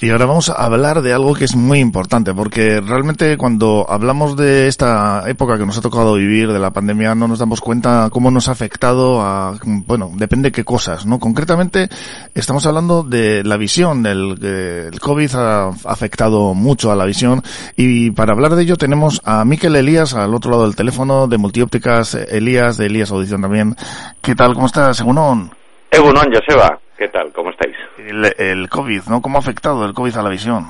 Y ahora vamos a hablar de algo que es muy importante, porque realmente cuando hablamos de esta época que nos ha tocado vivir, de la pandemia, no nos damos cuenta cómo nos ha afectado a, bueno, depende qué cosas, ¿no? Concretamente, estamos hablando de la visión, del, el COVID ha afectado mucho a la visión, y para hablar de ello tenemos a Miquel Elías al otro lado del teléfono, de Multiópticas Elías, de Elías Audición también. ¿Qué tal? ¿Cómo estás, Egunon? Egunon, Joseba. ¿Qué tal? ¿Cómo estáis? El, COVID, ¿no? ¿Cómo ha afectado el COVID a la visión?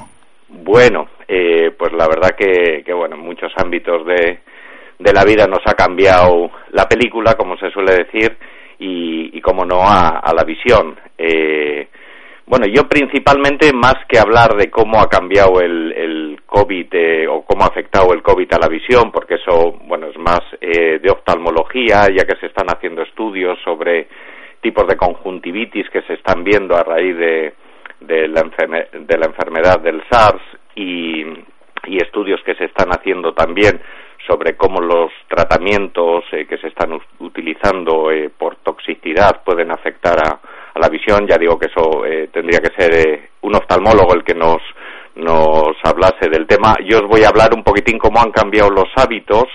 Bueno, eh, pues la verdad que, que, bueno, en muchos ámbitos de, de la vida nos ha cambiado la película, como se suele decir, y, y como no, a, a la visión. Eh, bueno, yo principalmente, más que hablar de cómo ha cambiado el, el COVID eh, o cómo ha afectado el COVID a la visión, porque eso, bueno, es más eh, de oftalmología, ya que se están haciendo estudios sobre tipos de conjuntivitis que se están viendo a raíz de, de, la, de la enfermedad del SARS y, y, estudios que se están haciendo también sobre cómo los tratamientos eh, que se están utilizando eh, por toxicidad pueden afectar a, a, la visión. Ya digo que eso eh, tendría que ser eh, un oftalmólogo el que nos, nos hablase del tema. Yo os voy a hablar un poquitín cómo han cambiado los hábitos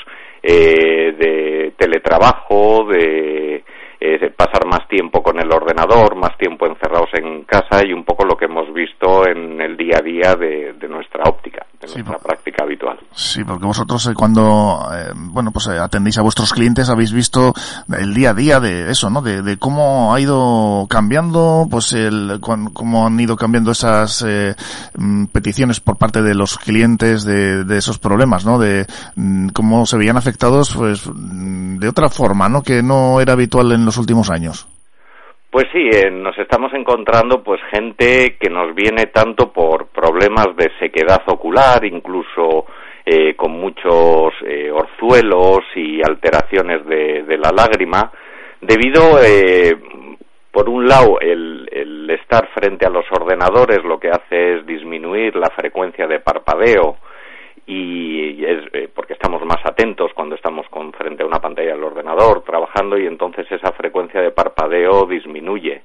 eh, de teletrabajo, de eh, pasar más tiempo con el ordenador, más tiempo encerrados en casa y un poco lo que hemos visto en el día a día de, de nuestra óptica, sí, nuestra práctica habitual. Sí, porque vosotros eh, cuando, eh, bueno, pues eh, atendéis a vuestros clientes habéis visto el día a día de eso, ¿no? De, de cómo ha ido cambiando, pues el, con, cómo han ido cambiando esas mm, peticiones por parte de los clientes de, de esos problemas, ¿no? De mm, cómo se veían afectados, pues, mm, de otra forma, ¿no? Que no era habitual en los últimos años? Pues sí, eh, nos estamos encontrando pues gente que nos viene tanto por problemas de sequedad ocular, incluso eh, con muchos eh, orzuelos y alteraciones de, la lágrima, debido, eh, por un lado, el, el estar frente a los ordenadores lo que hace es disminuir la frecuencia de parpadeo, y es eh, porque estamos más atentos cuando estamos con frente a una pantalla del ordenador trabajando y entonces esa frecuencia de parpadeo disminuye.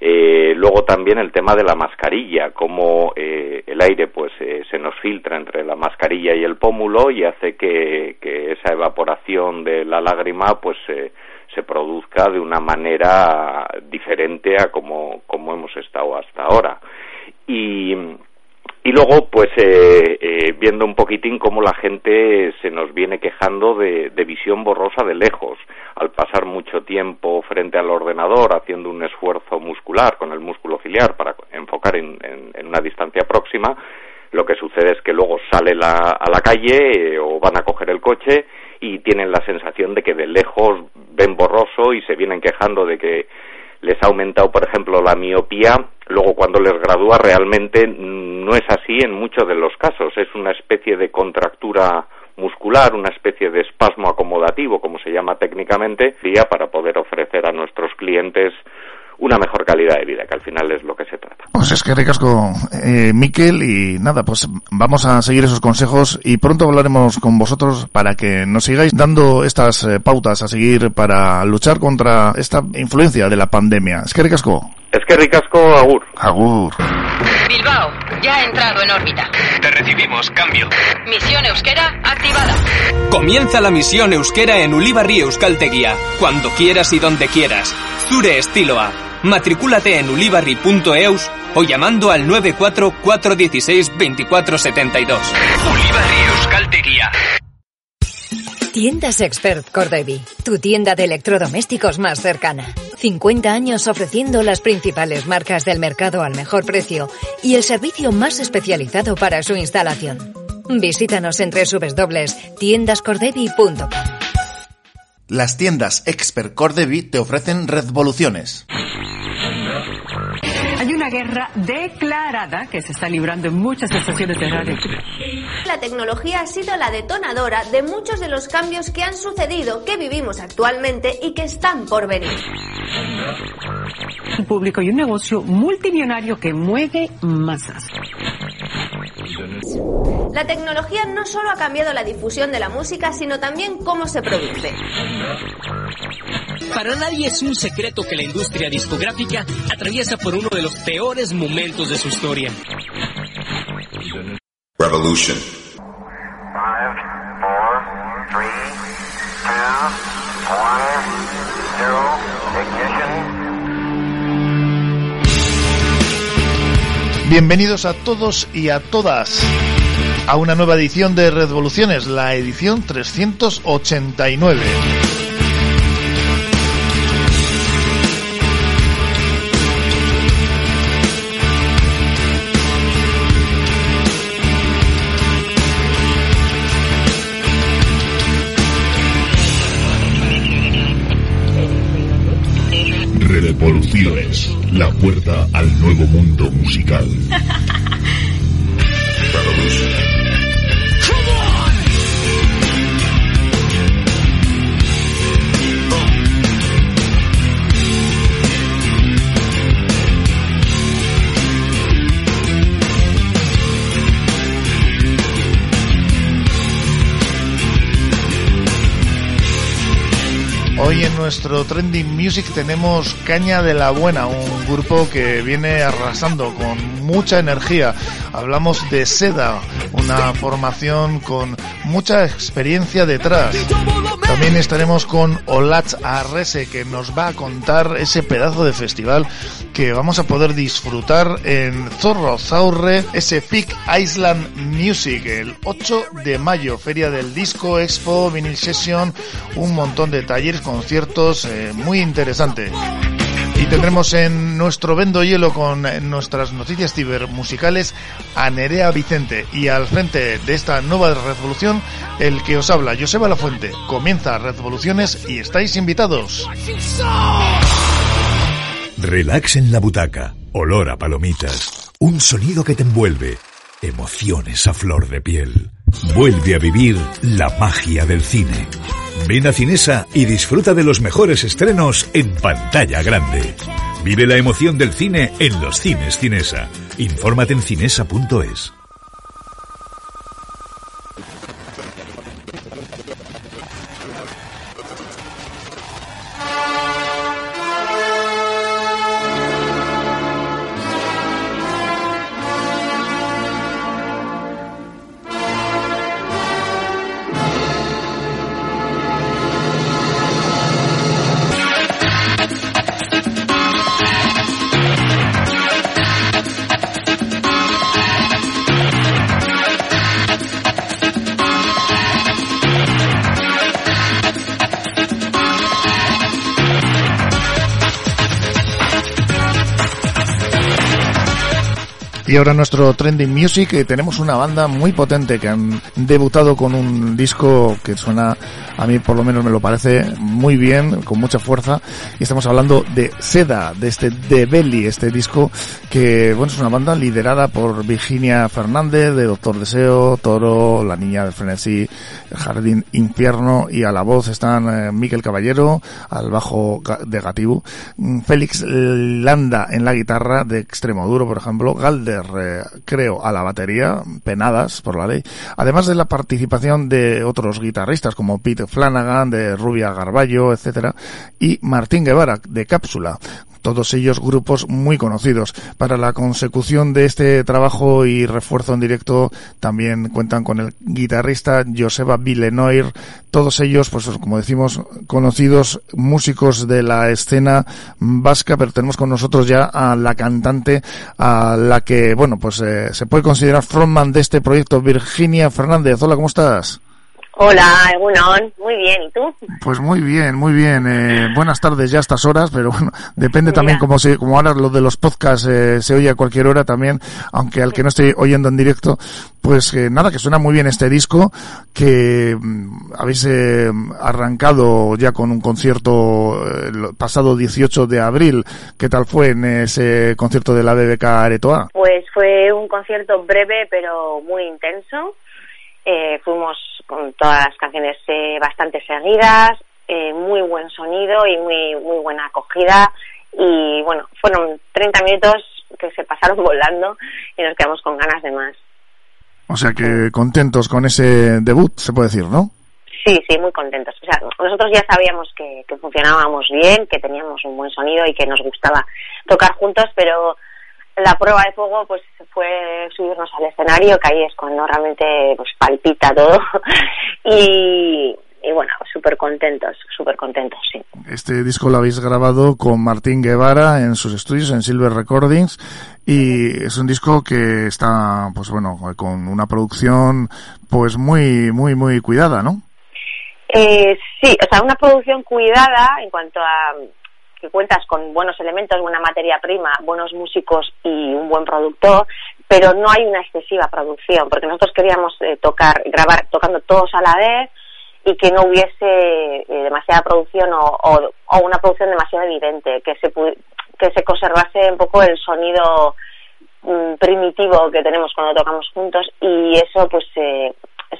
Eh, luego también el tema de la mascarilla, cómo eh, el aire pues eh, se nos filtra entre la mascarilla y el pómulo y hace que, que esa evaporación de la lágrima pues se produzca de una manera diferente a como, como hemos estado hasta ahora. Y y luego, pues, eh, eh, viendo un poquitín cómo la gente se nos viene quejando de, visión borrosa de lejos, al pasar mucho tiempo frente al ordenador haciendo un esfuerzo muscular con el músculo ciliar para enfocar en, en, en una distancia próxima, lo que sucede es que luego sale la, a la calle eh, o van a coger el coche y tienen la sensación de que de lejos ven borroso y se vienen quejando de que les ha aumentado, por ejemplo, la miopía, luego cuando les gradúa realmente no es así en muchos de los casos, es una especie de contractura muscular, una especie de espasmo acomodativo, como se llama técnicamente, para poder ofrecer a nuestros clientes una mejor calidad de vida, que al final es lo que se trata. Pues es que ricasco, eh, Miquel, y nada, pues vamos a seguir esos consejos y pronto hablaremos con vosotros para que nos sigáis dando estas eh, pautas a seguir para luchar contra esta influencia de la pandemia. Es que ricasco. Es que ricasco, Agur. Agur. Bilbao, ya ha entrado en órbita. Te recibimos, cambio. Misión Euskera activada. Comienza la misión Euskera en Ulibarri Euskalteguía, cuando quieras y donde quieras. Zure estiloa. Matricúlate en ulibarri.eus o llamando al 944162472. Ulibarri Euskalteguía. Tiendas Expert Cordevi, tu tienda de electrodomésticos más cercana. 50 años ofreciendo las principales marcas del mercado al mejor precio y el servicio más especializado para su instalación. Visítanos en www.tiendascordevi.com. Las tiendas Expert Cordevi te ofrecen revoluciones. Una guerra declarada que se está librando en muchas estaciones de radio. La tecnología ha sido la detonadora de muchos de los cambios que han sucedido, que vivimos actualmente y que están por venir. Un público y un negocio multimillonario que mueve masas. La tecnología no solo ha cambiado la difusión de la música, sino también cómo se produce. Para nadie es un secreto que la industria discográfica atraviesa por uno de los peores momentos de su historia. Revolution. Five, four, three, two, one, zero, ignition. Bienvenidos a todos y a todas a una nueva edición de Revoluciones, la edición 389. Revoluciones, la puerta al nuevo mundo musical. Hoy en nuestro Trending Music tenemos Caña de la Buena, un grupo que viene arrasando con mucha energía. Hablamos de Seda, una formación con mucha experiencia detrás. También estaremos con Olatz Arrese, que nos va a contar ese pedazo de festival que vamos a poder disfrutar en Zorro Zaurre, ese Peak Island Music, el 8 de mayo, Feria del Disco, Expo, Vinyl Session, un montón de talleres, conciertos, eh, muy interesante. Tendremos en nuestro vendo hielo con eh, nuestras noticias cibermusicales a Nerea Vicente y al frente de esta nueva revolución el que os habla, Joseba La Fuente. Comienza Revoluciones y estáis invitados. Relax en la butaca, olor a palomitas, un sonido que te envuelve, emociones a flor de piel. Vuelve a vivir la magia del cine. Ven a Cinesa y disfruta de los mejores estrenos en pantalla grande. Vive la emoción del cine en los cines Cinesa. Infórmate en cinesa.es. Y ahora nuestro Trending Music, eh, tenemos una banda muy potente que han debutado con un disco que suena, a mí por lo menos me lo parece muy bien, con mucha fuerza. Y estamos hablando de Seda, de este The Belly, este disco que, bueno, es una banda liderada por Virginia Fernández, de Doctor Deseo, Toro, La Niña del Frenesí, Jardín Infierno, y a la voz están eh, Miquel Caballero, al bajo de Gatibu, mm, Félix Landa en la guitarra de Extremo Duro, por ejemplo, Galder, creo, a la batería, penadas por la ley, además de la participación de otros guitarristas como Pete Flanagan, de Rubia Garballo, etcétera, y Martín Guevara, de Cápsula. Todos ellos grupos muy conocidos. Para la consecución de este trabajo y refuerzo en directo también cuentan con el guitarrista Joseba Villenoir. Todos ellos, pues como decimos, conocidos músicos de la escena vasca, pero tenemos con nosotros ya a la cantante, a la que, bueno, pues eh, se puede considerar frontman de este proyecto, Virginia Fernández. Hola, ¿cómo estás? Hola, Egunon. Muy bien, ¿y tú? Pues muy bien, muy bien. Eh, buenas tardes ya a estas horas, pero bueno, depende también como se, como ahora lo de los podcasts eh, se oye a cualquier hora también, aunque al que no esté oyendo en directo, pues eh, nada, que suena muy bien este disco, que mm, habéis eh, arrancado ya con un concierto eh, el pasado 18 de abril. ¿Qué tal fue en ese concierto de la BBK Aretoa? Pues fue un concierto breve pero muy intenso. Eh, fuimos con todas las canciones eh, bastante seguidas, eh, muy buen sonido y muy muy buena acogida. Y bueno, fueron 30 minutos que se pasaron volando y nos quedamos con ganas de más. O sea que contentos con ese debut, se puede decir, ¿no? Sí, sí, muy contentos. O sea, nosotros ya sabíamos que, que funcionábamos bien, que teníamos un buen sonido y que nos gustaba tocar juntos, pero la prueba de fuego pues fue subirnos al escenario, que ahí es cuando realmente pues palpita todo. y, y bueno, súper contentos, súper contentos, sí. Este disco lo habéis grabado con Martín Guevara en sus estudios en Silver Recordings y es un disco que está, pues bueno, con una producción pues muy, muy, muy cuidada, ¿no? Eh, sí, o sea, una producción cuidada en cuanto a que cuentas con buenos elementos, buena materia prima, buenos músicos y un buen productor, pero no hay una excesiva producción, porque nosotros queríamos eh, tocar, grabar tocando todos a la vez y que no hubiese eh, demasiada producción o, o, o, una producción demasiado evidente, que se que se conservase un poco el sonido mm, primitivo que tenemos cuando tocamos juntos y eso pues se,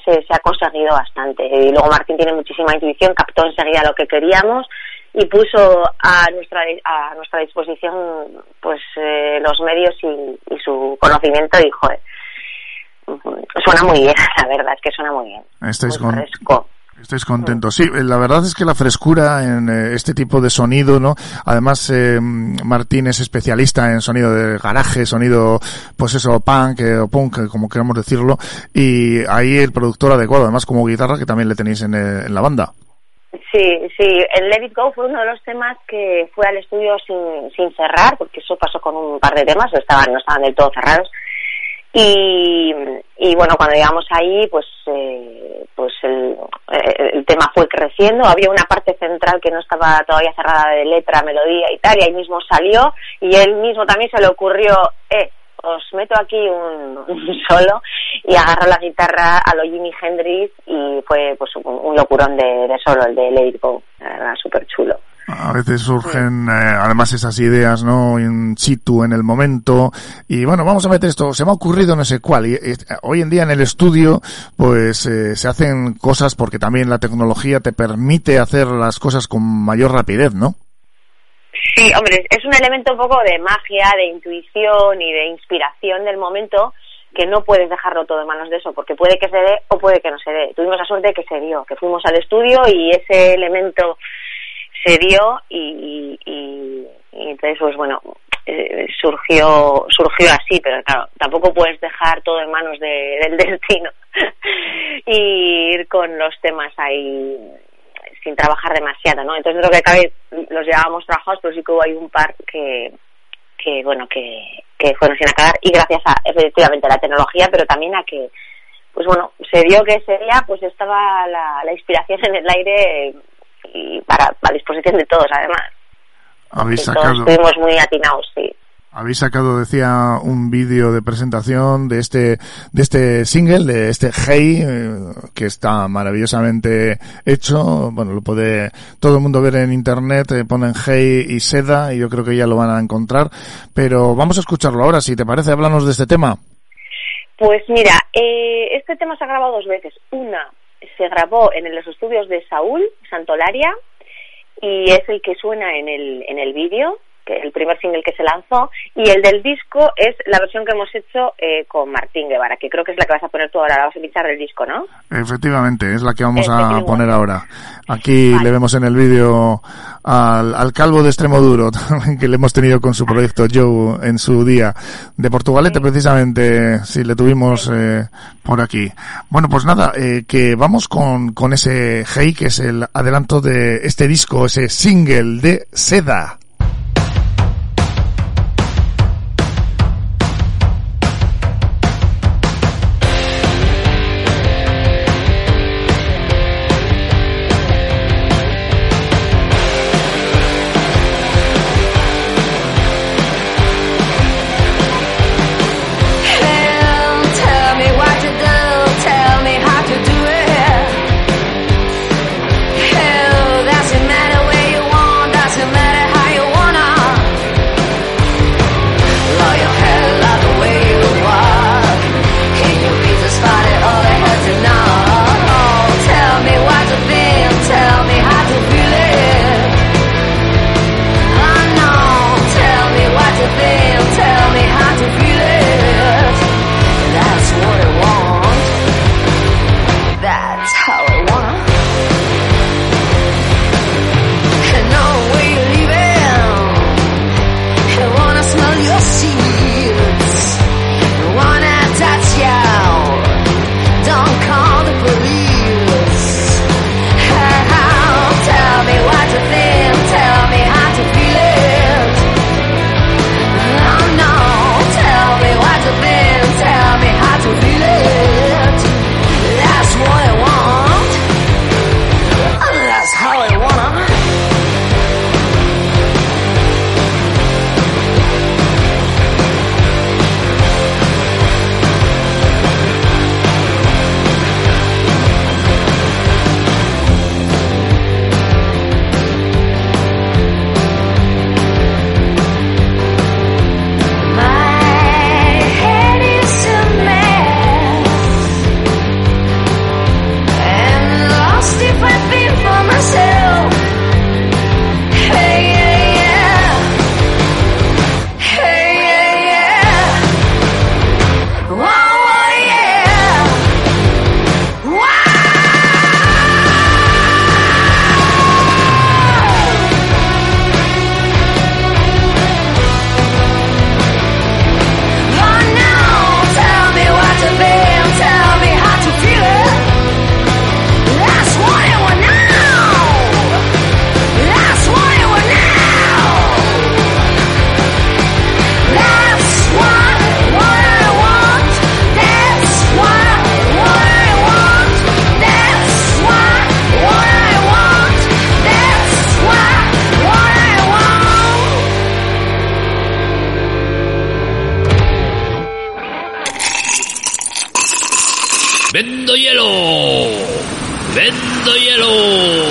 se ha conseguido bastante. Y luego Martín tiene muchísima intuición, captó enseguida lo que queríamos y puso a nuestra a nuestra disposición pues eh, los medios y, y, su conocimiento y joder suena muy bien la verdad es que suena muy bien Estáis muy con... fresco Estáis contentos. Sí, la verdad es que la frescura en eh, este tipo de sonido, ¿no? Además, eh, Martín es especialista en sonido de garaje, sonido, pues eso, punk eh, o punk, como queramos decirlo, y ahí el productor adecuado, además como guitarra, que también le tenéis en, eh, en la banda. Sí, sí, el Let It Go fue uno de los temas que fue al estudio sin, sin cerrar, porque eso pasó con un par de temas, estaban, no estaban del todo cerrados. Y, y bueno, cuando llegamos ahí, pues, eh, pues el, el, tema fue creciendo. Había una parte central que no estaba todavía cerrada de letra, melodía y tal, y ahí mismo salió. Y él mismo también se le ocurrió, eh, os meto aquí un, un solo y agarró la guitarra a lo Jimi Hendrix y fue pues un, un locurón de, de, solo, el de Let It Go. Era súper chulo. A veces surgen, eh, además, esas ideas, ¿no? In situ, en el momento. Y bueno, vamos a meter esto. Se me ha ocurrido no sé cuál. Y, y hoy en día en el estudio, pues, eh, se hacen cosas porque también la tecnología te permite hacer las cosas con mayor rapidez, ¿no? Sí, hombre, es un elemento un poco de magia, de intuición y de inspiración del momento que no puedes dejarlo todo en manos de eso, porque puede que se dé o puede que no se dé. Tuvimos la suerte que se dio, que fuimos al estudio y ese elemento se dio y, y, y entonces pues bueno eh, surgió surgió así pero claro tampoco puedes dejar todo en manos de, del destino y ir con los temas ahí sin trabajar demasiado no entonces creo que cabe los llevábamos trabajados pero sí que hubo ahí un par que que bueno que que fueron sin acabar. Y gracias a efectivamente a la tecnología pero también a que pues bueno se dio que ese día pues estaba la, la inspiración en el aire y para a disposición de todos además. Habéis sacado todos estuvimos muy atinados sí habéis sacado decía un vídeo de presentación de este de este single de este Hey eh, que está maravillosamente hecho. Bueno lo puede todo el mundo ver en internet eh, ponen Hey y Seda y yo creo que ya lo van a encontrar. Pero vamos a escucharlo ahora si te parece háblanos de este tema. Pues mira eh, este tema se ha grabado dos veces. Una se grabó en los estudios de Saúl Santolaria y es el que suena en el, en el vídeo, el primer single que se lanzó, y el del disco es la versión que hemos hecho eh, con Martín Guevara, que creo que es la que vas a poner tú ahora, la vas a pinchar del disco, ¿no? Efectivamente, es la que vamos a poner ahora. Aquí vale. le vemos en el vídeo al, al, calvo de extremo duro, que le hemos tenido con su proyecto Joe en su día, de Portugalete precisamente, sí, le tuvimos eh, por aquí. Bueno, pues nada, eh, que vamos con, con ese Hey, que es el adelanto de este disco, ese single de Seda.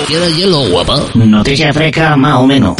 ¿Quieres hielo, guapa? Noticia fresca, más o menos.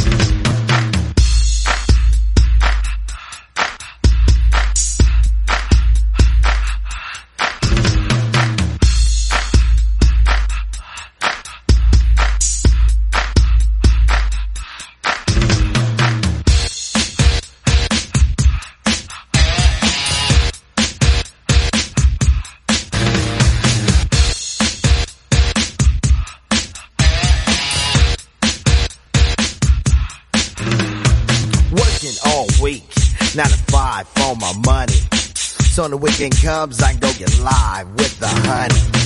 When the weekend comes, I go get live with the honey.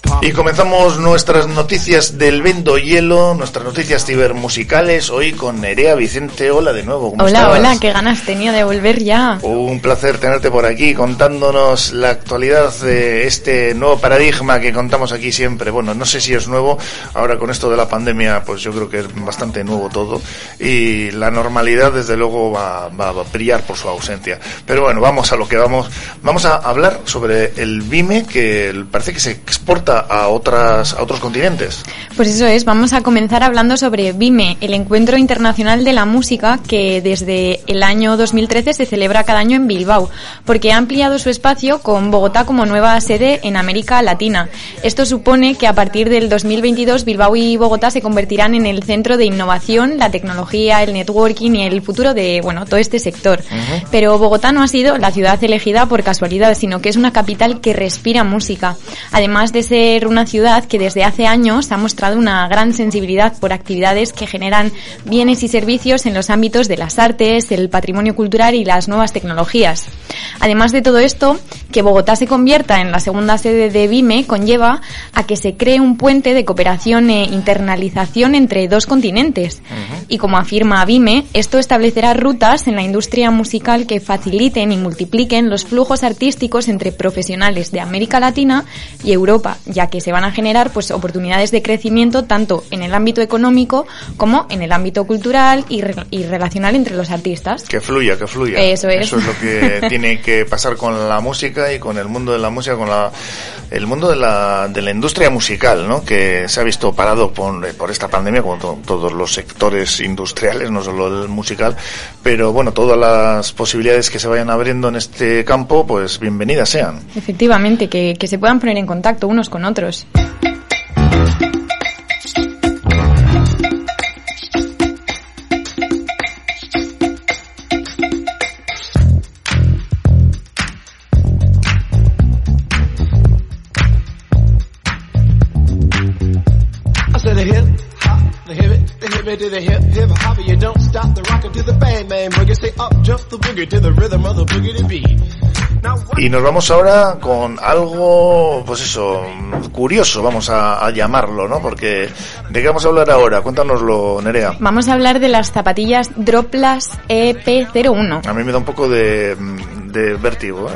Y pumping. comenzamos nuestras noticias del Vendo Hielo, nuestras noticias cibermusicales, hoy con Nerea Vicente. Hola de nuevo, ¿cómo Hola, estás? hola, qué ganas tenía de volver ya. Un placer tenerte por aquí contándonos la actualidad de este nuevo paradigma que contamos aquí siempre. Bueno, no sé si es nuevo, ahora con esto de la pandemia, pues yo creo que es bastante nuevo todo y la normalidad desde luego va, va a brillar por su ausencia. Pero bueno, vamos a lo que vamos. Vamos a hablar sobre el Vime que parece que se exporta a otras a otros continentes. Pues eso es, vamos a comenzar hablando sobre VIME, el Encuentro Internacional de la Música que desde el año 2013 se celebra cada año en Bilbao, porque ha ampliado su espacio con Bogotá como nueva sede en América Latina. Esto supone que a partir del 2022 Bilbao y Bogotá se convertirán en el centro de innovación, la tecnología, el networking y el futuro de, bueno, todo este sector. Pero Bogotá no ha sido la ciudad elegida por casualidad, sino que es una capital que respira música. Además de ser una ciudad que desde hace años ha mostrado una gran sensibilidad por actividades que generan bienes y servicios en los ámbitos de las artes, el patrimonio cultural y las nuevas tecnologías. Además de todo esto, que Bogotá se convierta en la segunda sede de BIME conlleva a que se cree un puente de cooperación e internalización entre dos continentes. Y como afirma BIME, esto establecerá rutas en la industria musical que faciliten y multipliquen los flujos artísticos entre profesionales de América Latina y Europa, ya que se van a generar pues oportunidades de crecimiento tanto en el ámbito económico como en el ámbito cultural y, re- y relacional entre los artistas. Que fluya, que fluya. Eso es. Eso es lo que tiene que pasar con la música y con el mundo de la música, con la, el mundo de la, de la industria musical, ¿no? Que se ha visto parado por, por esta pandemia, como to- todos los sectores industriales, no solo el musical. Pero bueno, todas las posibilidades que se vayan abriendo en este campo, pues bienvenidas sean. Efectivamente, que, que se puedan poner en contacto unos con otros. Y nos vamos ahora con algo, pues eso, curioso, vamos a, a llamarlo, ¿no? Porque, ¿de qué vamos a hablar ahora? Cuéntanoslo, Nerea. Vamos a hablar de las zapatillas Droplas E EP01. A mí me da un poco de, de vértigo, ¿eh?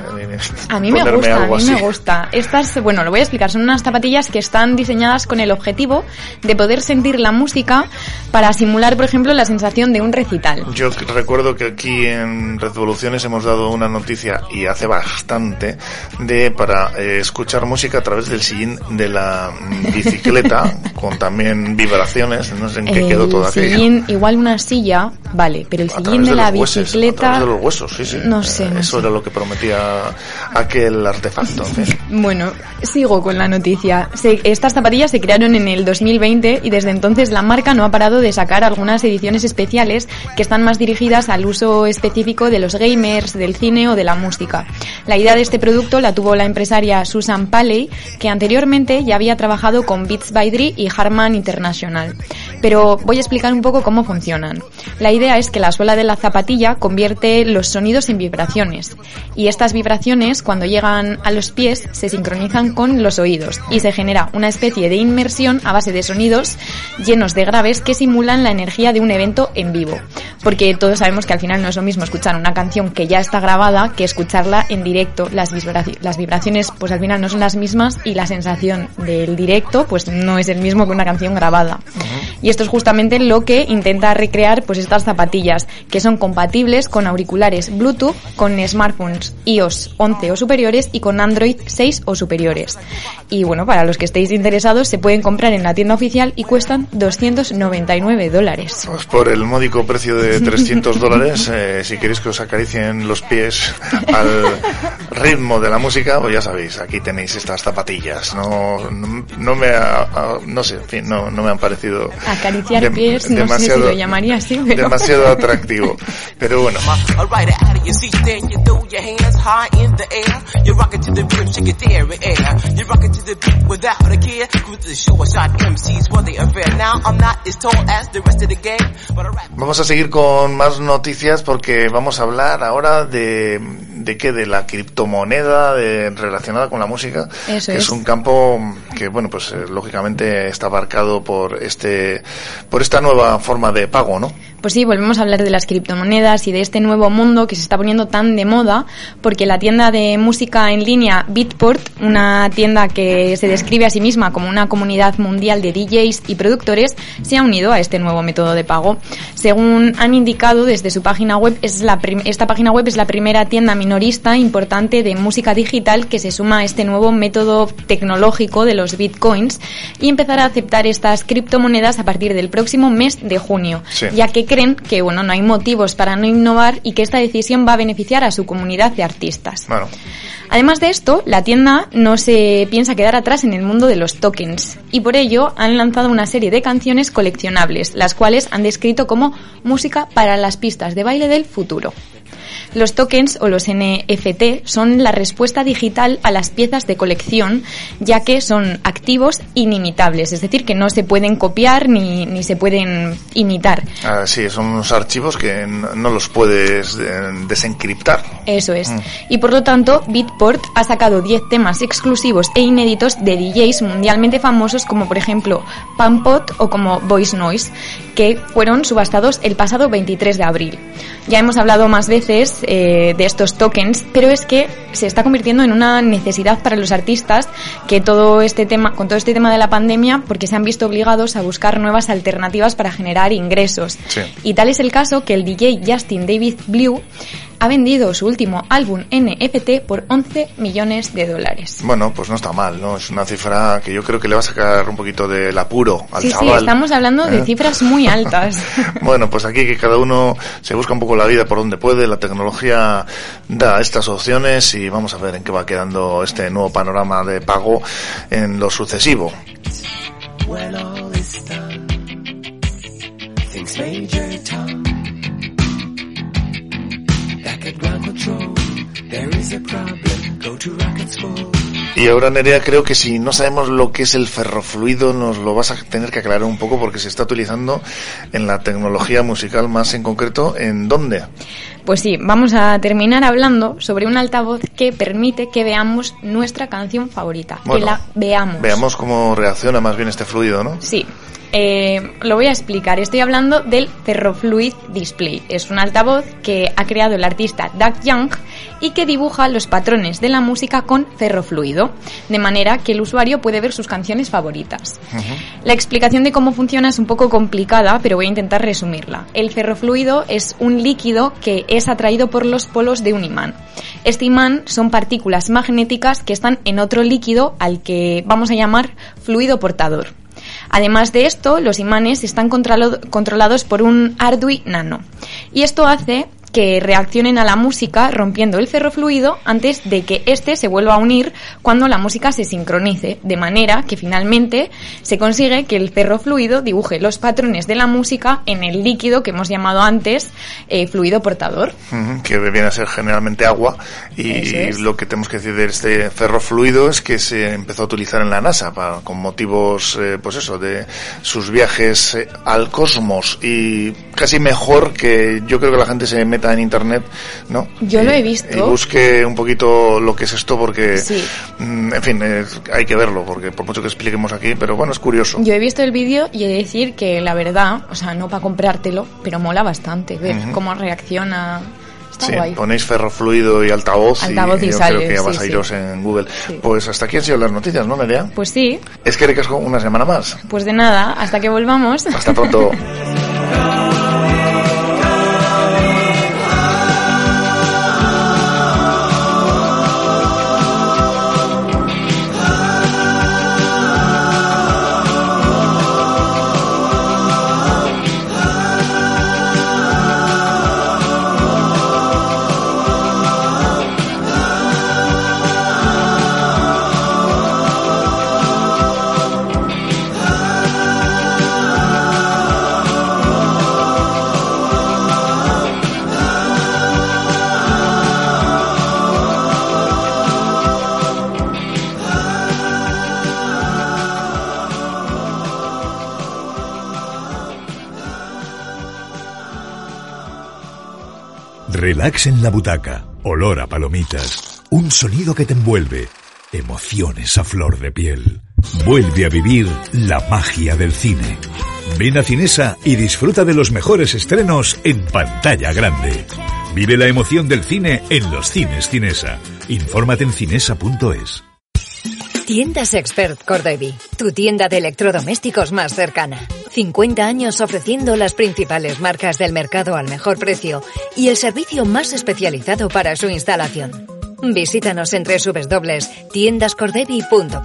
A mí me gusta, a mí así. me gusta. Estas, bueno, lo voy a explicar, son unas zapatillas que están diseñadas con el objetivo de poder sentir la música para simular, por ejemplo, la sensación de un recital. Yo recuerdo que aquí en Revoluciones hemos dado una noticia y hace bastante de para eh, escuchar música a través del sillín de la mm, bicicleta con también vibraciones. No sé en qué quedó todo el aquello. sillín, igual una silla, vale, pero el sillín de, de la a bicicleta, través de los huesos, sí, sí. no sé, no era lo que prometía aquel artefacto. Bueno, sigo con la noticia. Estas zapatillas se crearon en el 2020 y desde entonces la marca no ha parado de sacar algunas ediciones especiales que están más dirigidas al uso específico de los gamers, del cine o de la música. La idea de este producto la tuvo la empresaria Susan Paley, que anteriormente ya había trabajado con Beats by Dre y Harman International. Pero voy a explicar un poco cómo funcionan. La idea es que la suela de la zapatilla convierte los sonidos en vibraciones y estas vibraciones cuando llegan a los pies se sincronizan con los oídos y se genera una especie de inmersión a base de sonidos llenos de graves que simulan la energía de un evento en vivo. Porque todos sabemos que al final no es lo mismo escuchar una canción que ya está grabada que escucharla en directo. Las, vibraci- las vibraciones pues al final no son las mismas y la sensación del directo pues no es el mismo que una canción grabada. Y esto es justamente lo que intenta recrear pues estas zapatillas, que son compatibles con auriculares Bluetooth, con smartphones iOS 11 o superiores y con Android 6 o superiores. Y bueno, para los que estéis interesados se pueden comprar en la tienda oficial y cuestan 299 dólares. Pues por el módico precio de 300 dólares, eh, si queréis que os acaricien los pies al ritmo de la música, pues ya sabéis, aquí tenéis estas zapatillas. No, no, no me, ha- ha- no sé, en fin, no, no me han parecido Acariciar Dem- pies, no sé si demasiado- lo llamaría así, pero... demasiado atractivo. Pero bueno. Vamos a seguir con más noticias porque vamos a hablar ahora de, de qué, de la criptomoneda de- relacionada con la música, Eso que es. es. un campo que, bueno, pues eh, lógicamente está abarcado por este, por esta nueva forma de pago, ¿no? Pues sí, volvemos a hablar de las criptomonedas y de este nuevo mundo que se está poniendo tan de moda, porque la tienda de música en línea Beatport, una tienda que se describe a sí misma como una comunidad mundial de DJs y productores, se ha unido a este nuevo método de pago. Según han indicado desde su página web, es la esta página web es la primera tienda minorista importante de música digital que se suma a este nuevo método tecnológico de los bitcoins y empezará a aceptar estas criptomonedas a partir del próximo mes de junio, Sí. ya que creen que bueno, no hay motivos para no innovar y que esta decisión va a beneficiar a su comunidad de artistas. Bueno, Además de esto, la tienda no se piensa quedar atrás en el mundo de los tokens y por ello han lanzado una serie de canciones coleccionables, las cuales han descrito como música para las pistas de baile del futuro. Los tokens o los NFT son la respuesta digital a las piezas de colección, ya que son activos inimitables, es decir, que no se pueden copiar ni, ni se pueden imitar. ah, sí, son unos archivos que no los puedes eh, desencriptar. Eso es. Mm. Y por lo tanto, Beatport ha sacado 10 temas exclusivos e inéditos de DJs mundialmente famosos como por ejemplo Pampot o como Voice Noise, que fueron subastados el pasado 23 de abril. Ya hemos hablado más veces eh, de estos tokens, pero es que se está convirtiendo en una necesidad para los artistas que todo este tema, con todo este tema de la pandemia, porque se han visto obligados a buscar nuevas alternativas para generar ingresos. Sí. Y tal es el caso que el DJ Justin David Blue ha vendido su último álbum NFT por 11 millones de dólares. Bueno, pues no está mal, ¿no? Es una cifra que yo creo que le va a sacar un poquito del apuro al Sí, sí, chaval. estamos hablando de ¿eh? cifras muy altas. Bueno, pues aquí que cada uno se busca un poco la vida por donde puede, la tecnología da estas opciones y vamos a ver en qué va quedando este nuevo panorama de pago en lo sucesivo. When all is done, things major Tom. Y ahora, Nerea, creo que si no sabemos lo que es el ferrofluido, nos lo vas a tener que aclarar un poco porque se está utilizando en la tecnología musical más en concreto. ¿En dónde? Pues sí, vamos a terminar hablando sobre un altavoz que permite que veamos nuestra canción favorita, Bueno, que la veamos. Veamos cómo reacciona más bien este fluido, ¿no? Sí. Eh, lo voy a explicar. Estoy hablando del Ferrofluid Display. Es un altavoz que ha creado el artista Doug Young y que dibuja los patrones de la música con ferrofluido, de manera que el usuario puede ver sus canciones favoritas. La explicación de cómo funciona es un poco complicada, pero voy a intentar resumirla. El ferrofluido es un líquido que es atraído por los polos de un imán. Este imán son partículas magnéticas que están en otro líquido al que vamos a llamar fluido portador. Además de esto, los imanes están controlado- controlados por un Arduino Nano. Y esto hace que reaccionen a la música rompiendo el ferrofluido antes de que éste se vuelva a unir cuando la música se sincronice, de manera que finalmente se consigue que el ferrofluido dibuje los patrones de la música en el líquido que hemos llamado antes eh, fluido portador. Que viene a ser generalmente agua y es. lo que tenemos que decir de este ferrofluido es que se empezó a utilizar en la NASA para, con motivos eh, pues eso de sus viajes eh, al cosmos y casi mejor que yo creo que la gente se meta en internet no Yo lo he visto. y busque un poquito lo que es esto porque Sí. mm, en fin eh, hay que verlo porque por mucho que expliquemos aquí pero bueno es curioso Yo he visto el vídeo y he de decir que la verdad, o sea, no para comprártelo, pero mola bastante ver Ujú. cómo reacciona. Sí, ponéis ferrofluido y altavoz, Altavoz y yo sale, creo que ya sí, vas a sí. iros en Google. Pues hasta aquí han sido las noticias, ¿no, Nerea? Pues sí, Es que recasco una semana más. pues de nada, hasta que volvamos. Hasta pronto. Relax en la butaca, olor a palomitas, un sonido que te envuelve, emociones a flor de piel. Vuelve a vivir la magia del cine. Ven a Cinesa y disfruta de los mejores estrenos en pantalla grande. Vive la emoción del cine en los cines Cinesa. Infórmate en cinesa.es. Tiendas Expert Cordevi, tu tienda de electrodomésticos más cercana. 50 años ofreciendo las principales marcas del mercado al mejor precio y el servicio más especializado para su instalación. Visítanos en www.tiendascordevi.com.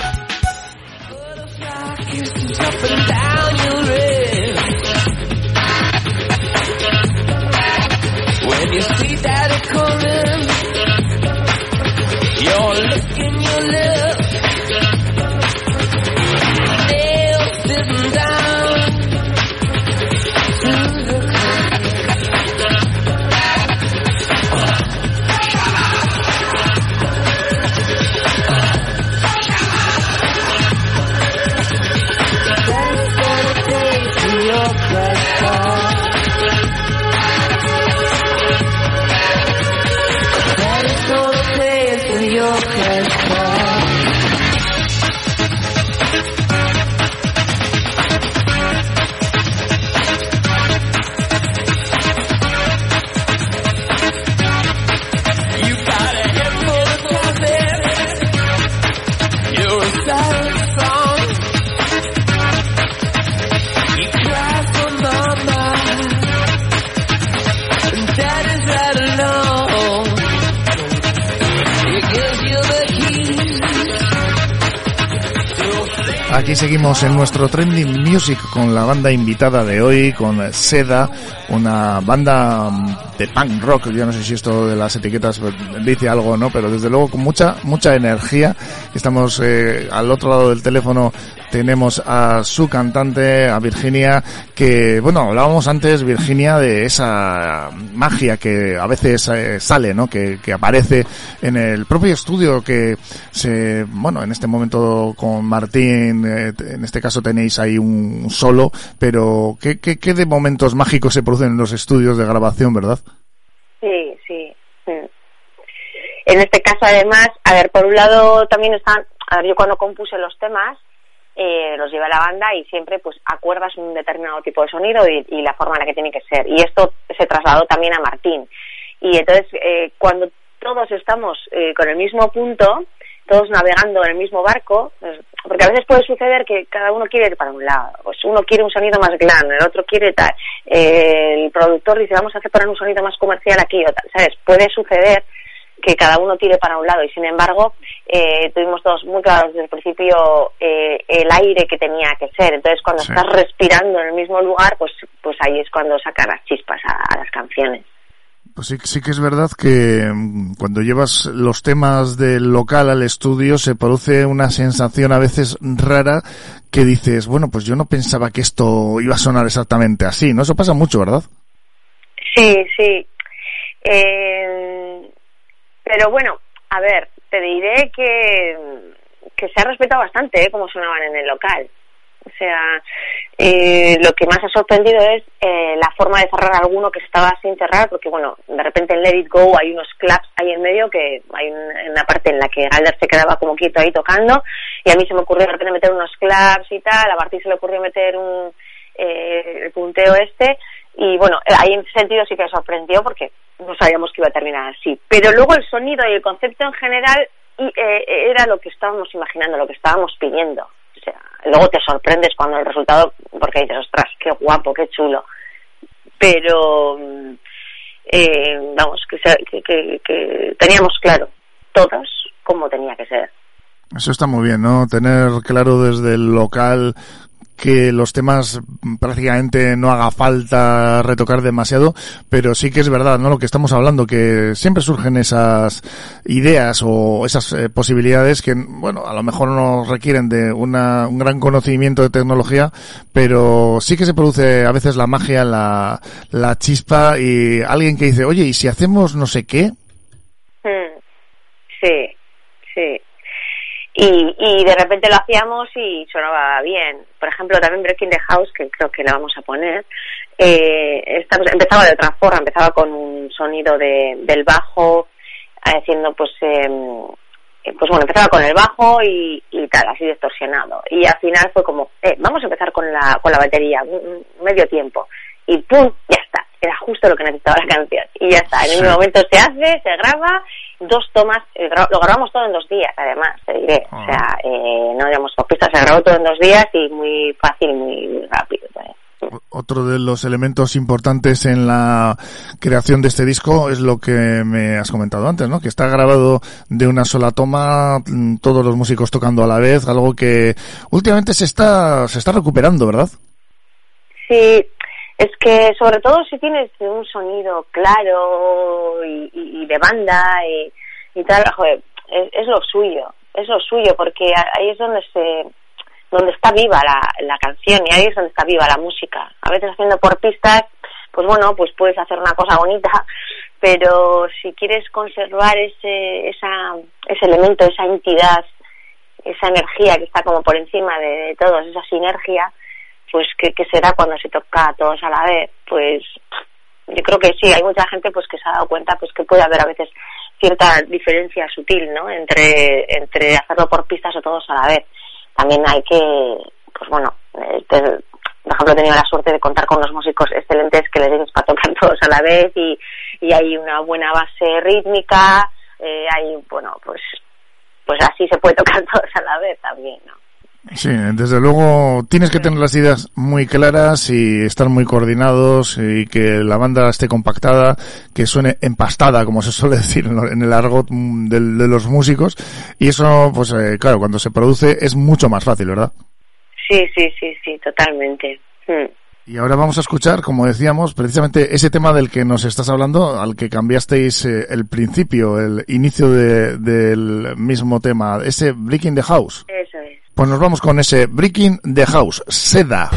Aquí seguimos en nuestro Trending Music con la banda invitada de hoy, con Seda, una banda de punk rock. Yo no sé si esto de las etiquetas dice algo o no, pero desde luego con mucha, mucha energía. Estamos eh, al otro lado del teléfono. Tenemos a su cantante, a Virginia, que, bueno, hablábamos antes, Virginia, de esa magia que a veces eh, sale, ¿no? Que, que aparece en el propio estudio que se, bueno, en este momento con Martín, eh, en este caso tenéis ahí un solo, pero ¿qué, qué, qué de momentos mágicos se producen en los estudios de grabación, verdad? Sí, sí. mm. En este caso, además, a ver, por un lado también están, a ver, yo cuando compuse los temas, eh, los llevé a la banda y siempre pues acuerdas un determinado tipo de sonido y, la forma en la que tiene que ser. Y esto se trasladó también a Martín. Y entonces, eh, cuando todos estamos eh, con el mismo punto, todos navegando en el mismo barco, pues, porque a veces puede suceder que cada uno quiere ir para un lado, pues uno quiere un sonido más glam, el otro quiere tal, eh, el productor dice vamos a hacer poner un sonido más comercial aquí o tal, ¿sabes? Puede suceder que cada uno tire para un lado y sin embargo eh, tuvimos todos muy claros desde el principio eh, el aire que tenía que ser entonces cuando Sí. estás respirando en el mismo lugar pues pues ahí es cuando saca las chispas a, a las canciones Pues sí, sí que es verdad que mm, cuando llevas los temas del local al estudio se produce una sensación a veces rara que dices, bueno, pues yo no pensaba que esto iba a sonar exactamente así, ¿no? Eso pasa mucho, ¿verdad? Sí, sí. Eh, pero bueno, a ver, te diré que, que se ha respetado bastante ¿eh? cómo sonaban en el local. O sea, eh, lo que más ha sorprendido es eh, la forma de cerrar alguno que estaba sin cerrar, porque bueno, de repente en Let It Go hay unos claps ahí en medio que hay un- una parte en la que Galder se quedaba como quieto ahí tocando y a mí se me ocurrió de repente meter unos claps y tal, a Martí se le ocurrió meter un eh, el punteo este Y bueno, ahí en ese sentido sí que sorprendió porque no sabíamos que iba a terminar así. Pero luego el sonido y el concepto en general eh, era lo que estábamos imaginando, lo que estábamos pidiendo. O sea, luego te sorprendes cuando el resultado, porque dices, ostras, qué guapo, qué chulo. Pero, mm, eh, vamos, que, que, que- que teníamos claro, todos, cómo tenía que ser. Eso está muy bien, ¿no? Tener claro desde el local que los temas prácticamente no haga falta retocar demasiado, pero sí que es verdad, ¿no? Lo que estamos hablando, que siempre surgen esas ideas o esas eh, posibilidades que, bueno, a lo mejor no requieren de una, un gran conocimiento de tecnología, pero sí que se produce a veces la magia, la, la chispa y alguien que dice, oye, ¿y si hacemos no sé qué? Mm, Sí, sí. Y, y de repente lo hacíamos y sonaba bien. Por ejemplo, también Breaking the House, que creo que la vamos a poner, eh, esta- empezaba de otra forma, empezaba con un sonido de, del bajo, eh, haciendo pues, em, eh, pues bueno, empezaba con el bajo y, y tal, así distorsionado. Y al final fue como, eh, vamos a empezar con la, con la batería, un- un medio tiempo. Y pum, ya está. Era justo lo que necesitaba la canción. Y ya está. En el momento se hace, se graba, dos tomas, eh, lo grabamos todo en dos días, además, te diré. O sea, eh, no digamos por pistas, se grabó todo en dos días y muy fácil, muy, muy rápido. ¿eh? Otro de los elementos importantes en la creación de este disco es lo que me has comentado antes, ¿no? Que está grabado de una sola toma, mm, todos los músicos tocando a la vez, algo que últimamente se está, se está recuperando, ¿verdad? Sí, es que sobre todo si tienes un sonido claro y, de banda y, tal, joder, es, es lo suyo, es lo suyo, porque ahí es donde se donde está viva la, la canción y ahí es donde está viva la música. A veces haciendo por pistas, pues bueno, pues puedes hacer una cosa bonita, pero si quieres conservar ese, esa, ese elemento, esa entidad, esa energía que está como por encima de todos, esa sinergia, pues que, que será cuando se toca a todos a la vez, pues yo creo que sí, hay mucha gente pues que se ha dado cuenta pues que puede haber a veces cierta diferencia sutil, ¿no? Entre, entre hacerlo por pistas o todos a la vez. También hay que, pues bueno, este, por ejemplo, he tenido la suerte de contar con unos músicos excelentes que les dices para tocar todos a la vez y, y hay una buena base rítmica, eh, hay, bueno, pues, pues así se puede tocar todos a la vez también, ¿no? Sí, desde luego tienes que tener las ideas muy claras y estar muy coordinados y que la banda esté compactada, que suene empastada, como se suele decir en el argot mm, del- de, los músicos. Y eso, pues eh, claro, cuando se produce es mucho más fácil, ¿verdad? Sí, sí, sí, sí, totalmente. Mm. Y ahora vamos a escuchar, como decíamos, precisamente ese tema del que nos estás hablando, al que cambiasteis eh, el principio, el inicio de- del mismo tema, ese Breaking the House. Pues nos vamos con ese Breaking the House, Seda.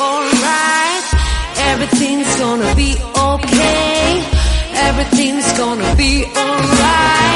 Alright. Everything's gonna be okay. Everything's gonna be alright.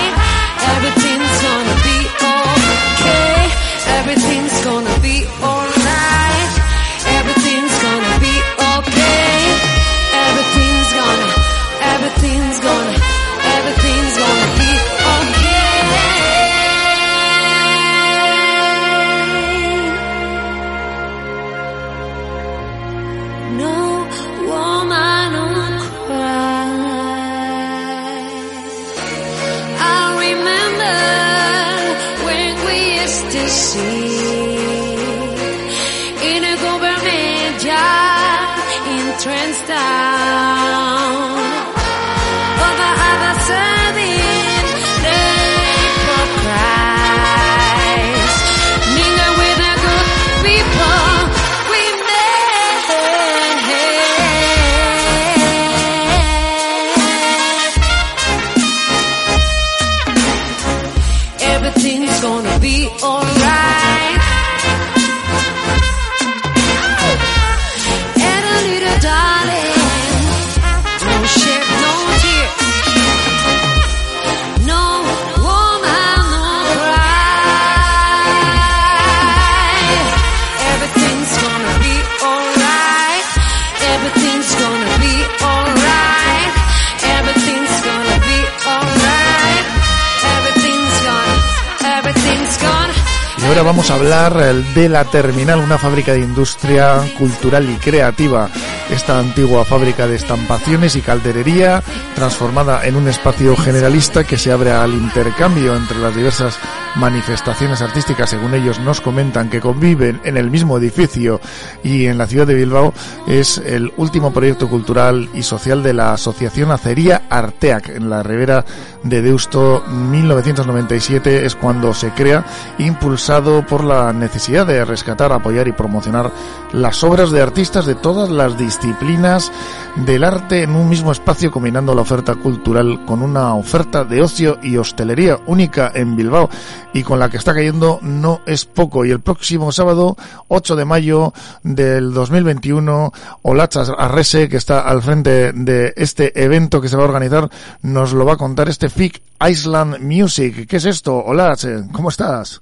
De la Terminal, una fábrica de industria cultural y creativa. Esta antigua fábrica de estampaciones y calderería, transformada en un espacio generalista que se abre al intercambio entre las diversas manifestaciones artísticas, según ellos nos comentan, que conviven en el mismo edificio y en la ciudad de Bilbao, es el último proyecto cultural y social de la Asociación Acería Arteac. En la Ribera de Deusto 1997 es cuando se crea, impulsado por la necesidad de rescatar, apoyar y promocionar las obras de artistas de todas las disciplinas del arte en un mismo espacio combinando la oferta cultural con una oferta de ocio y hostelería única en Bilbao y con la que está cayendo no es poco. Y el próximo sábado, 8 de mayo del 2021, Olachas Arrese, que está al frente de este evento que se va a organizar, nos lo va a contar este FIC Island Music. ¿Qué es esto? Hola, ¿cómo estás?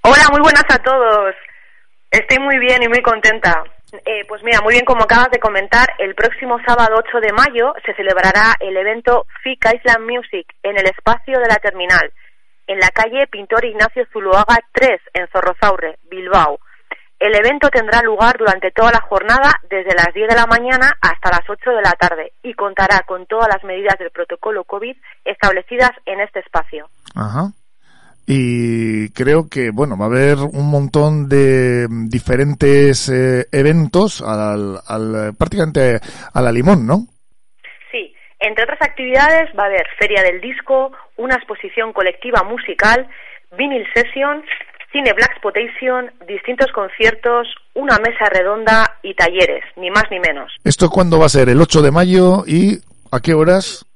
Hola, muy buenas a todos. Estoy muy bien y muy contenta. Eh, pues mira, muy bien como acabas de comentar, el próximo sábado 8 de mayo se celebrará el evento FIC Island Music en el espacio de la terminal, en la calle Pintor Ignacio Zuloaga 3, en Zorrozaurre, Bilbao. El evento tendrá lugar durante toda la jornada, desde las 10 de la mañana hasta las 8 de la tarde, y contará con todas las medidas del protocolo COVID establecidas en este espacio. Ajá y creo que bueno va a haber un montón de diferentes eh, eventos al, al, prácticamente a la limón, ¿no? Sí, entre otras actividades va a haber feria del disco, una exposición colectiva musical, vinyl session, cine black spotation, distintos conciertos, una mesa redonda y talleres, ni más ni menos. ¿Esto cuándo va a ser? ¿El 8 de mayo y a qué horas?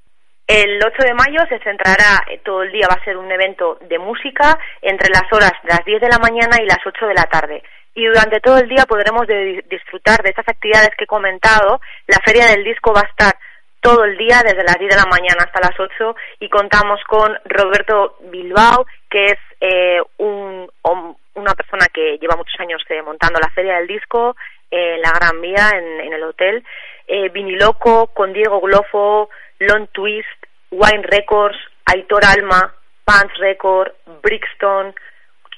El 8 de mayo se centrará, eh, todo el día va a ser un evento de música entre las horas de las 10 de la mañana y las 8 de la tarde. Y durante todo el día podremos disfrutar de estas actividades que he comentado. La feria del disco va a estar todo el día, desde las 10 de la mañana hasta las 8, y contamos con Roberto Bilbao, que es eh, un, una persona que lleva muchos años eh, montando la feria del disco en la Gran Vía, en, el hotel, eh, Viniloco, con Diego Glofo, Long Twist, Wine Records, Aitor Alma, Pants Record, Brixton,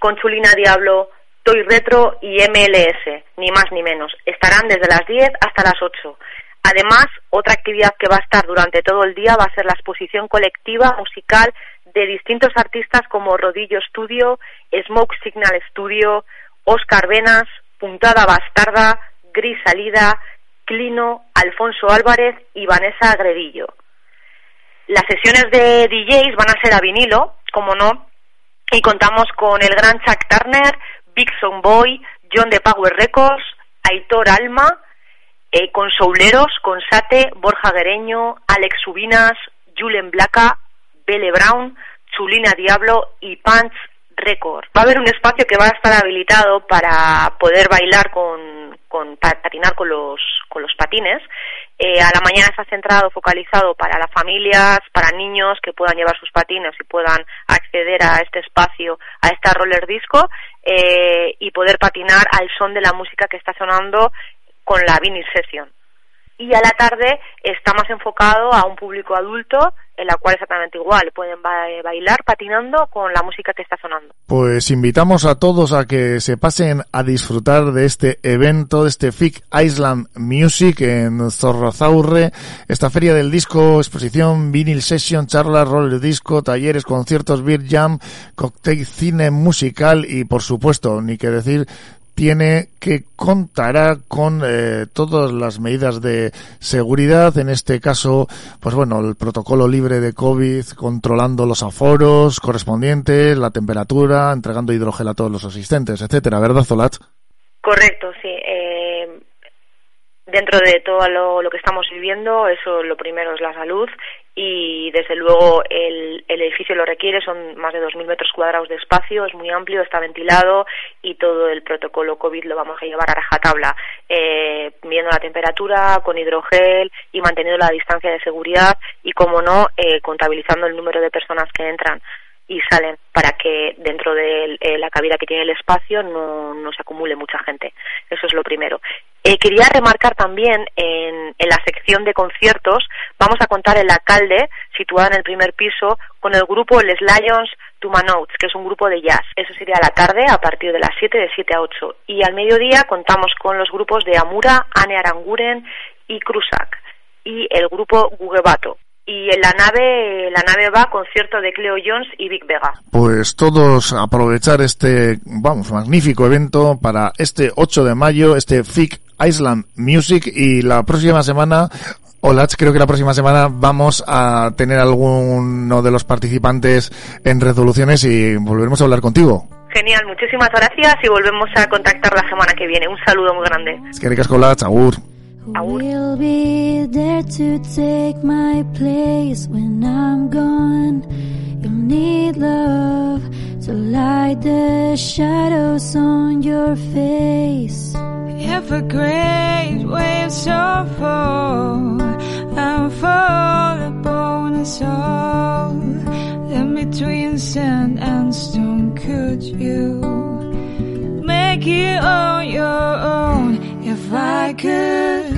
Conchulina Diablo, Toy Retro y MLS, ni más ni menos. Estarán desde las 10 hasta las 8. Además, otra actividad que va a estar durante todo el día va a ser la exposición colectiva musical de distintos artistas como Rodillo Studio, Smoke Signal Studio, Oscar Venas, Puntada Bastarda, Gris Salida, Clino, Alfonso Álvarez y Vanessa Agredillo. Las sesiones de DJs van a ser a vinilo, como no, y contamos con el gran Chuck Turner, Big Son Boy, John de Power Records, Aitor Alma, eh, con Souleros, con Sate, Borja Guereño, Alex Subinas, Julen Blaca, Bele Brown, Chulina Diablo y Punch Record. Va a haber un espacio que va a estar habilitado para poder bailar con, con patinar con los, con los patines eh, a la mañana está centrado, focalizado para las familias, para niños que puedan llevar sus patines y puedan acceder a este espacio, a esta roller disco eh, y poder patinar al son de la música que está sonando con la vinyl session. Y a la tarde está más enfocado a un público adulto en la cual exactamente igual, pueden bailar patinando con la música que está sonando. Pues invitamos a todos a que se pasen a disfrutar de este evento, de este FIC Island Music en Zorrozaurre, esta feria del disco, exposición, vinyl session, charlas, roller disco, talleres, conciertos, beer jam, cocktail, cine musical y por supuesto, ni que decir, tiene que contará con eh, todas las medidas de seguridad, en este caso, pues bueno, el protocolo libre de COVID, controlando los aforos correspondientes, la temperatura, entregando hidrogel a todos los asistentes, etcétera, ¿verdad, Zolat? Correcto, sí. Eh, dentro de todo lo, que estamos viviendo, eso lo primero es la salud y desde luego el, el edificio lo requiere, son más de 2.000 metros cuadrados de espacio, es muy amplio, está ventilado y todo el protocolo COVID lo vamos a llevar a rajatabla, eh, viendo la temperatura, con hidrogel y manteniendo la distancia de seguridad y, como no, eh, contabilizando el número de personas que entran y salen para que dentro de eh, la cabida que tiene el espacio no, no, se acumule mucha gente. Eso es lo primero. Eh, quería remarcar también en, la sección de conciertos, vamos a contar el alcalde, situado en el primer piso, con el grupo Les Lions Notes, que es un grupo de jazz. Eso sería a la tarde, a partir de las 7, de 7 a 8. Y al mediodía contamos con los grupos de Amura, Ane Aranguren y Cruzac. Y el grupo Gugebato y en la nave la nave va concierto de Cleo Jones y Big Vega. Pues todos aprovechar este vamos magnífico evento para este 8 de mayo, este FIC Island Music y la próxima semana Hola, creo que la próxima semana vamos a tener alguno de los participantes en resoluciones y volveremos a hablar contigo. Genial, muchísimas gracias y volvemos a contactar la semana que viene. Un saludo muy grande. Es que ricas con la Agur. will be there to take my place when I'm gone. You'll need love to light the shadows on your face. If a great wave fall and fall upon us all, then between sand and stone could you make it on your own? If I could,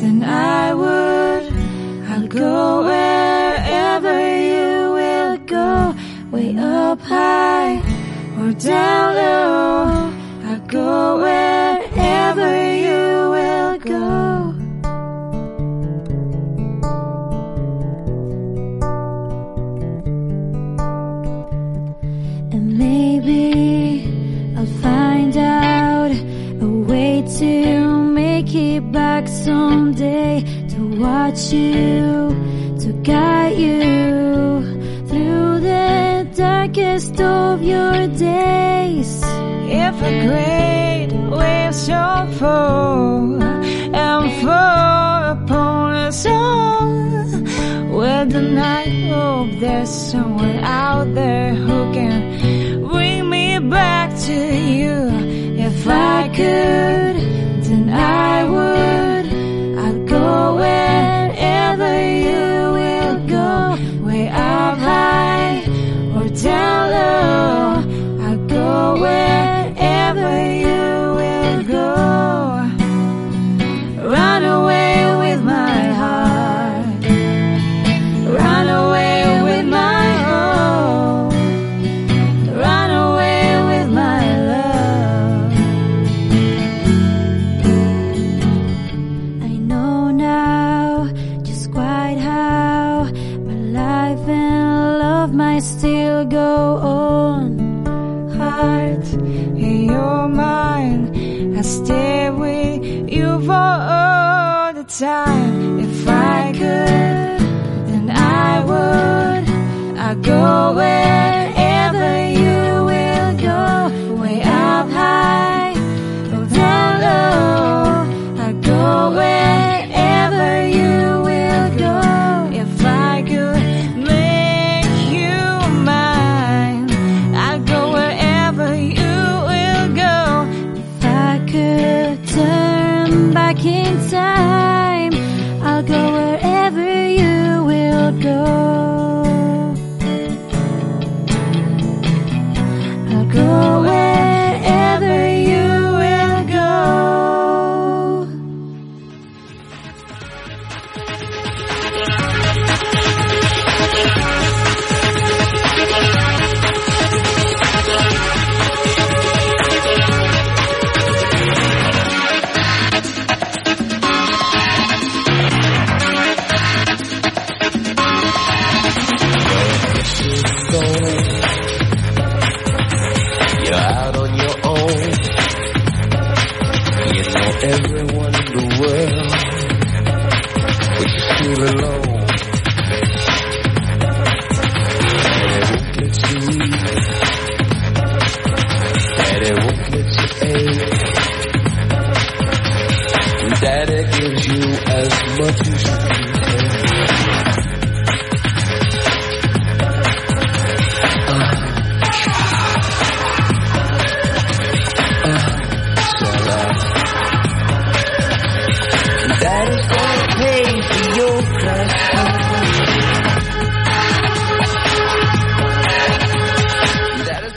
then I would. I'll go wherever you will go, way up high or down low. I'll go wherever you will go. And maybe I'll find out a way to make it back someday to watch you, to guide you through the darkest of your days. If a fall and fall upon us all, with the night hope there's someone out there who can bring me back to you. If I could,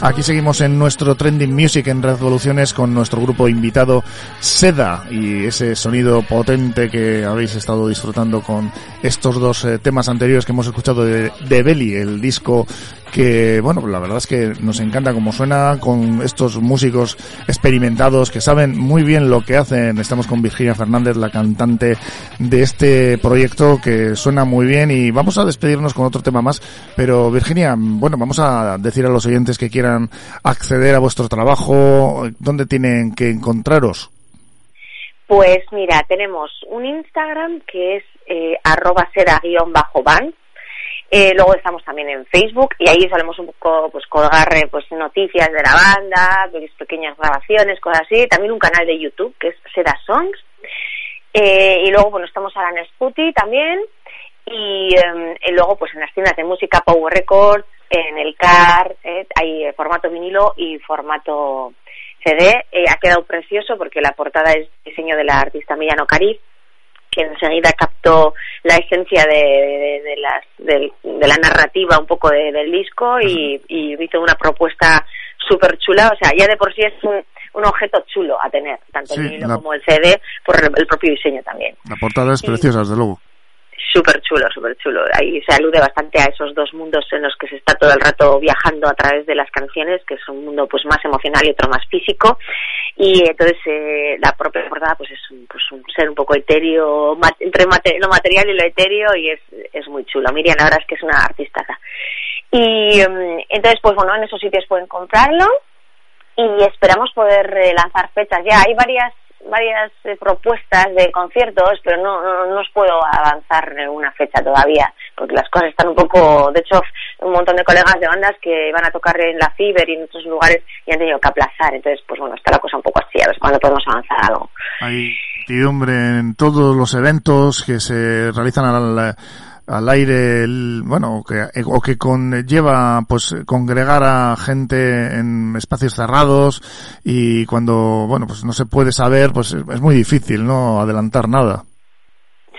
Aquí seguimos en nuestro Trending Music en Revoluciones con nuestro grupo invitado Seda y ese sonido potente que habéis estado disfrutando con estos dos eh, temas anteriores que hemos escuchado de, de Belly, el disco que, bueno, la verdad es que nos encanta cómo suena con estos músicos experimentados que saben muy bien lo que hacen. Estamos con Virginia Fernández, la cantante de este proyecto que suena muy bien y vamos a despedirnos con otro tema más. Pero Virginia, bueno, vamos a decir a los oyentes que quieran acceder a vuestro trabajo, ¿dónde tienen que encontraros? Pues mira, tenemos un Instagram que es eh, arroba seda-ban. Eh, luego estamos también en Facebook y ahí solemos un poco pues colgar eh, pues noticias de la banda, pues, pequeñas grabaciones, cosas así. También un canal de YouTube que es Seda Songs. Eh, y luego, bueno, estamos ahora en Sputi también. Y, eh, luego, pues en las tiendas de música Power Records, en el CAR, eh, hay eh, formato vinilo y formato CD. Ha quedado precioso porque la portada es diseño de la artista Millano Cariz, que enseguida captó la esencia de, de, de las, del- de la narrativa un poco de- del disco y, y hizo una propuesta súper chula. O sea, ya de por sí es un, un objeto chulo a tener, tanto Sí, el vinilo la- como el CD, por el, el propio diseño también. La portada es Y- preciosa, desde luego. Súper chulo, súper chulo. Ahí se alude bastante a esos dos mundos en los que se está todo el rato viajando a través de las canciones, que es un mundo pues más emocional y otro más físico. Y entonces eh, la propia portada pues es un, pues, un ser un poco etéreo, entre lo material y lo etéreo y es, es muy chulo. Miriam la verdad es que es una artistaza. Y em, entonces pues bueno, en esos sitios pueden comprarlo y esperamos poder eh, lanzar fechas ya. Hay varias varias eh, propuestas de conciertos, pero no, no, no os puedo avanzar una fecha todavía, porque las cosas están un poco, de hecho, un montón de colegas de bandas que van a tocar en la Fiber y en otros lugares y han tenido que aplazar, entonces, pues bueno, está la cosa un poco así, a ver cuándo podemos avanzar algo. Hay incertidumbre en todos los eventos que se realizan al, al aire, el- bueno, que, o que conlleva, pues, congregar a gente en espacios cerrados y cuando, bueno, pues no se puede saber, pues es muy difícil, ¿no? Adelantar nada.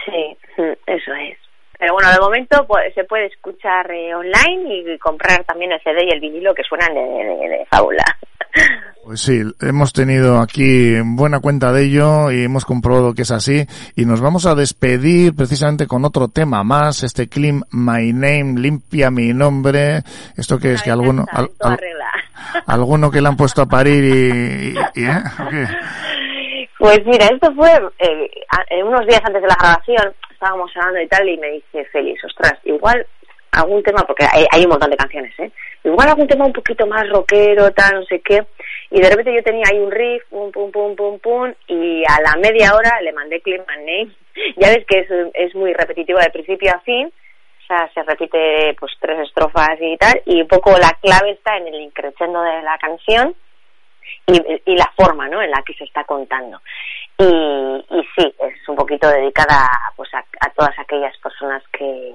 Sí, eso es. Pero bueno, de momento pues, se puede escuchar eh, online y comprar también el CD y el vinilo que suenan de fábula. Pues sí, hemos tenido aquí buena cuenta de ello y hemos comprobado que es así. Y nos vamos a despedir precisamente con otro tema más, este Clean My Name, limpia mi nombre, esto que es que alguno, al- al- alguno que le han puesto a parir y, y- y, ¿eh? Pues mira, esto fue eh, eh, unos días antes de la grabación, estábamos hablando y tal, y me dice Félix, ostras, igual algún tema, porque hay, un montón de canciones, ¿eh? Igual algún tema un poquito más rockero, tal, no sé qué. Y de repente yo tenía ahí un riff, pum, pum, pum, pum, pum, y a la media hora le mandé Clean My Name. Ya ves que es, es muy repetitivo de principio a fin, o sea, se repite pues tres estrofas y tal, y un poco la clave está en el increchendo de la canción, y, y la forma ¿no? en la que se está contando. Y, y sí, es un poquito dedicada pues a, a todas aquellas personas que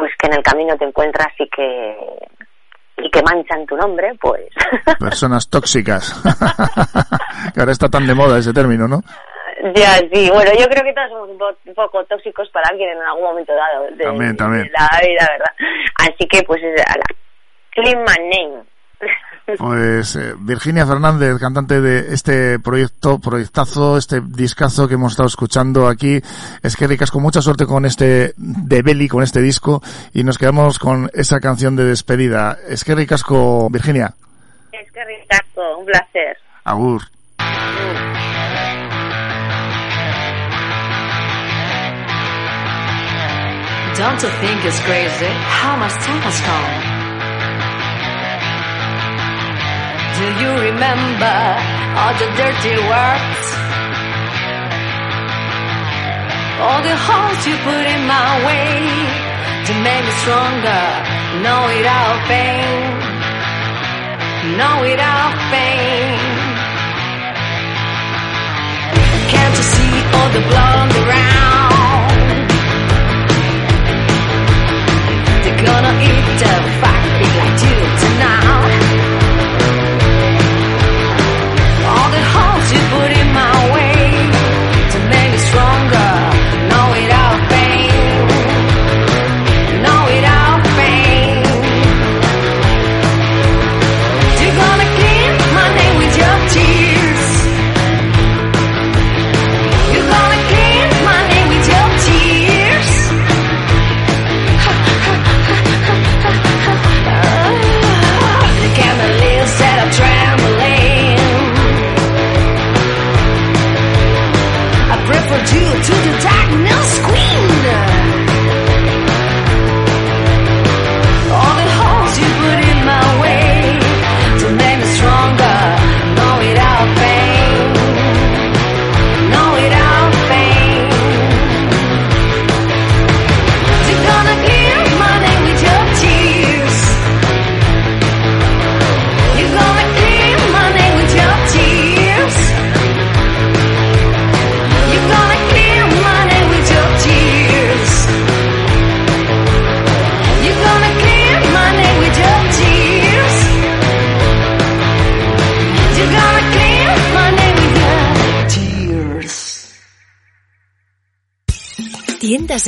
pues que en el camino te encuentras y que y que manchan tu nombre, pues Personas tóxicas. que ahora está tan de moda ese término, ¿no? ya sí, bueno, yo creo que todos somos un, po- un poco tóxicos para alguien en algún momento dado de, También, también. de la vida, ¿verdad? Así que pues es a la Clean My Name. Pues eh, Virginia Fernández, cantante de este proyecto, proyectazo, este discazo que hemos estado escuchando aquí. Es que ricas con mucha suerte con este de Belly, con este disco, y nos quedamos con esa canción de despedida. Es que ricasco, Virginia. Es que ricazo, un placer. Agur. Don't you think it's crazy how much time has gone? Do you remember all the dirty words? All the holes you put in my way to make me stronger. Know without pain. Know without pain. Can't you see all the blood on the ground? They're gonna eat the factory like you tonight.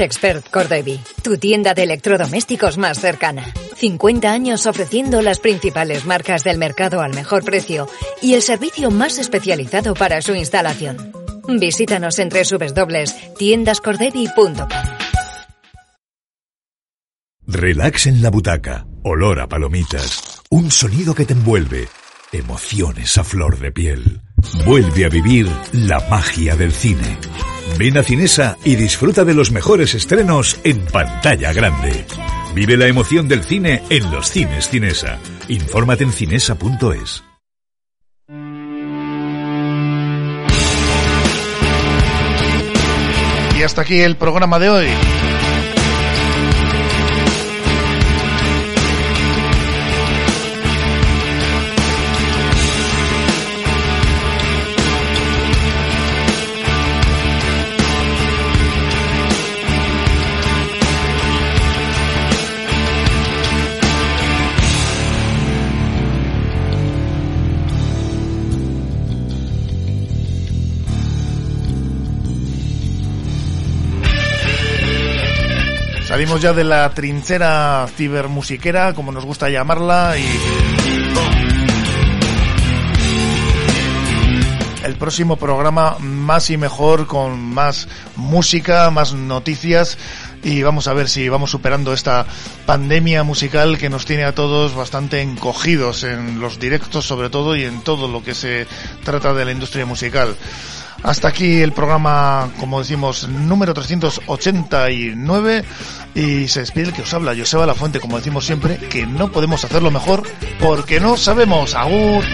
Expert Cordevi, tu tienda de electrodomésticos más cercana. 50 años ofreciendo las principales marcas del mercado al mejor precio y el servicio más especializado para su instalación. Visítanos en www.tiendascordevi.com. Relax en la butaca, olor a palomitas, un sonido que te envuelve, emociones a flor de piel. Vuelve a vivir la magia del cine. Ven a Cinesa y disfruta de los mejores estrenos en pantalla grande. Vive la emoción del cine en los cines Cinesa. Infórmate en cinesa.es. Y hasta aquí el programa de hoy. Salimos ya de la trinchera cibermusiquera, como nos gusta llamarla, y el próximo programa más y mejor, con más música, más noticias, y vamos a ver si vamos superando esta pandemia musical que nos tiene a todos bastante encogidos en los directos sobre todo y en todo lo que se trata de la industria musical. Hasta aquí el programa, como decimos, número 389 y se despide el que os habla, Joseba La Fuente, como decimos siempre, que no podemos hacerlo mejor porque no sabemos. ¡Agur!